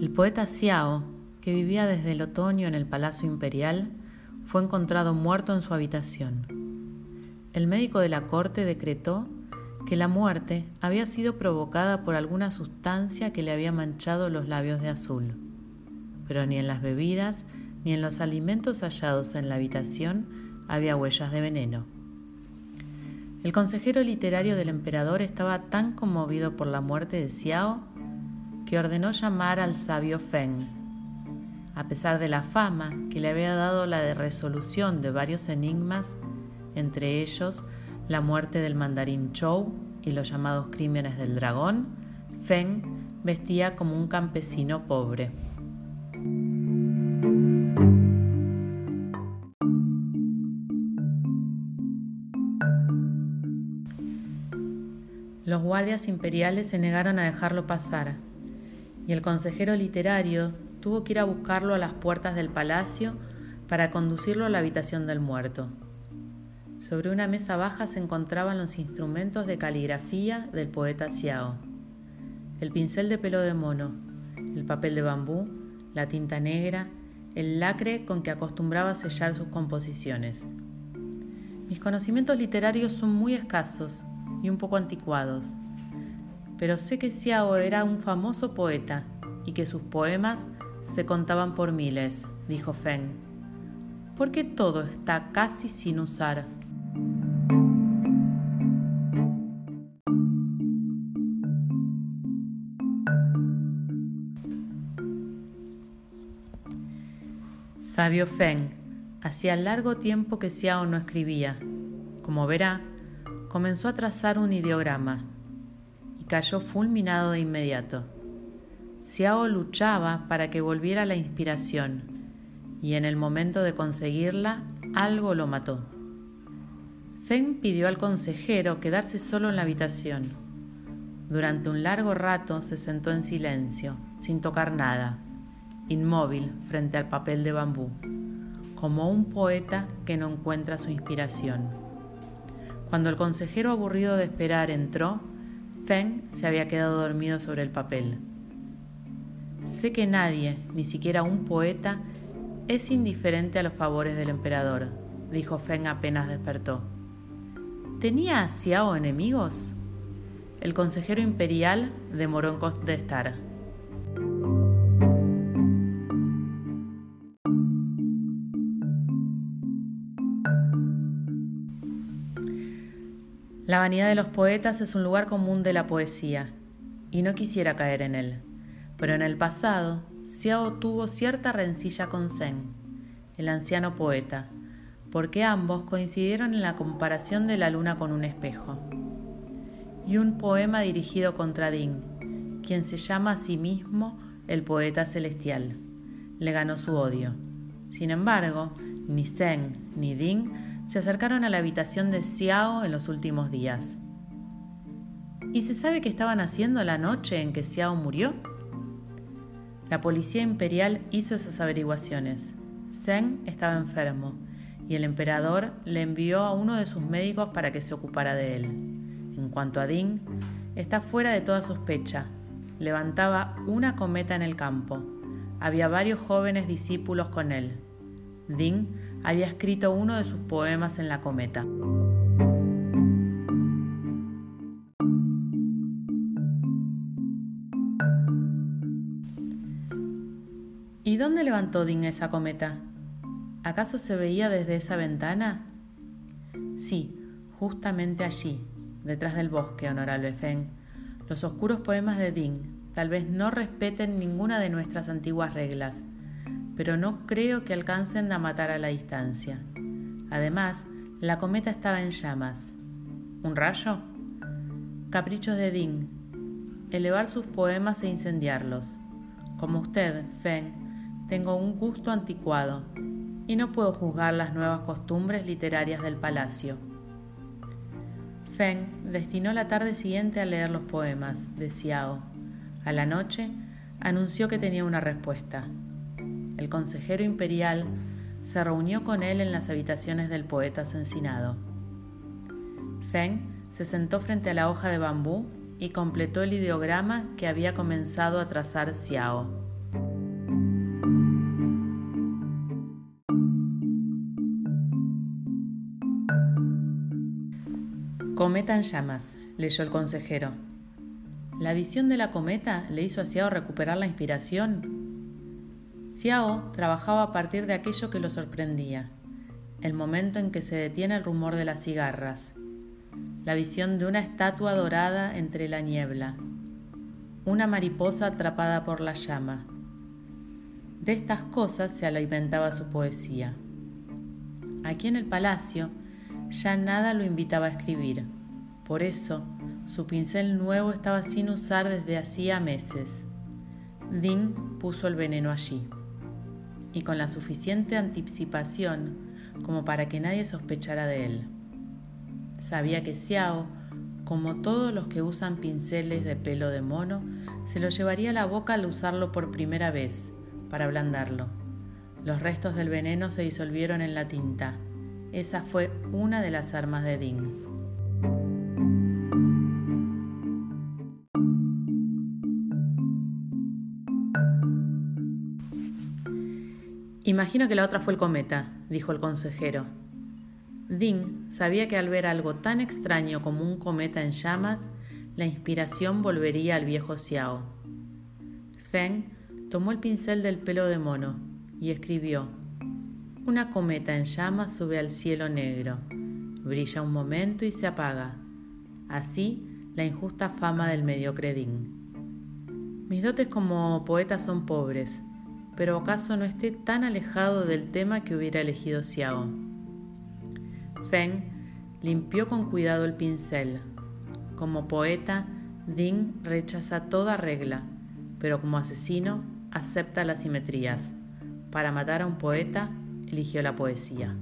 El poeta Xiao, que vivía desde el otoño en el Palacio Imperial, fue encontrado muerto en su habitación. El médico de la corte decretó que la muerte había sido provocada por alguna sustancia que le había manchado los labios de azul. Pero ni en las bebidas ni en los alimentos hallados en la habitación había huellas de veneno. El consejero literario del emperador estaba tan conmovido por la muerte de Xiao que ordenó llamar al sabio Feng. A pesar de la fama que le había dado la de resolución de varios enigmas, entre ellos la muerte del mandarín Chou y los llamados crímenes del dragón, Feng vestía como un campesino pobre. Los guardias imperiales se negaron a dejarlo pasar y el consejero literario tuvo que ir a buscarlo a las puertas del palacio para conducirlo a la habitación del muerto. Sobre una mesa baja se encontraban los instrumentos de caligrafía del poeta Xiao, el pincel de pelo de mono, el papel de bambú, la tinta negra, el lacre con que acostumbraba sellar sus composiciones. Mis conocimientos literarios son muy escasos y un poco anticuados pero sé que Xiao era un famoso poeta y que sus poemas se contaban por miles, dijo Feng. Porque todo está casi sin usar. Sabio Feng, hacía largo tiempo que Xiao no escribía. Como verá, comenzó a trazar un ideograma cayó fulminado de inmediato. Xiao luchaba para que volviera la inspiración y en el momento de conseguirla algo lo mató. Feng pidió al consejero quedarse solo en la habitación. Durante un largo rato se sentó en silencio, sin tocar nada, inmóvil frente al papel de bambú, como un poeta que no encuentra su inspiración. Cuando el consejero aburrido de esperar entró, Feng se había quedado dormido sobre el papel. Sé que nadie, ni siquiera un poeta, es indiferente a los favores del emperador, dijo Feng apenas despertó. ¿Tenía Xiao enemigos? El consejero imperial demoró en contestar. La vanidad de los poetas es un lugar común de la poesía, y no quisiera caer en él. Pero en el pasado, Xiao tuvo cierta rencilla con Zheng, el anciano poeta, porque ambos coincidieron en la comparación de la luna con un espejo. Y un poema dirigido contra Ding, quien se llama a sí mismo el poeta celestial. Le ganó su odio. Sin embargo, ni Zheng ni Ding se acercaron a la habitación de Xiao en los últimos días. ¿Y se sabe qué estaban haciendo la noche en que Xiao murió? La policía imperial hizo esas averiguaciones. Zheng estaba enfermo y el emperador le envió a uno de sus médicos para que se ocupara de él. En cuanto a Ding, está fuera de toda sospecha. Levantaba una cometa en el campo. Había varios jóvenes discípulos con él. Ding había escrito uno de sus poemas en la cometa. ¿Y dónde levantó Ding esa cometa? ¿Acaso se veía desde esa ventana? Sí, justamente allí, detrás del bosque, honorable Feng. Los oscuros poemas de Ding tal vez no respeten ninguna de nuestras antiguas reglas pero no creo que alcancen a matar a la distancia. Además, la cometa estaba en llamas. ¿Un rayo? Caprichos de Ding. Elevar sus poemas e incendiarlos. Como usted, Feng, tengo un gusto anticuado y no puedo juzgar las nuevas costumbres literarias del palacio. Feng destinó la tarde siguiente a leer los poemas de Xiao. A la noche anunció que tenía una respuesta el consejero imperial, se reunió con él en las habitaciones del poeta asesinado. Feng se sentó frente a la hoja de bambú y completó el ideograma que había comenzado a trazar Xiao. Cometa en llamas, leyó el consejero. La visión de la cometa le hizo a Xiao recuperar la inspiración. Xiao trabajaba a partir de aquello que lo sorprendía, el momento en que se detiene el rumor de las cigarras, la visión de una estatua dorada entre la niebla, una mariposa atrapada por la llama. De estas cosas se alimentaba su poesía. Aquí en el palacio ya nada lo invitaba a escribir. Por eso, su pincel nuevo estaba sin usar desde hacía meses. Ding puso el veneno allí, y con la suficiente anticipación como para que nadie sospechara de él. Sabía que Xiao, como todos los que usan pinceles de pelo de mono, se lo llevaría a la boca al usarlo por primera vez, para ablandarlo. Los restos del veneno se disolvieron en la tinta. Esa fue una de las armas de Ding. Imagino que la otra fue el cometa, dijo el consejero. Ding sabía que al ver algo tan extraño como un cometa en llamas, la inspiración volvería al viejo Xiao. Feng tomó el pincel del pelo de mono y escribió: Una cometa en llamas sube al cielo negro, brilla un momento y se apaga. Así la injusta fama del mediocre Ding. Mis dotes como poeta son pobres, pero acaso no esté tan alejado del tema que hubiera elegido Xiao. Feng limpió con cuidado el pincel. Como poeta, Ding rechaza toda regla, pero como asesino acepta las simetrías. Para matar a un poeta, eligió la poesía.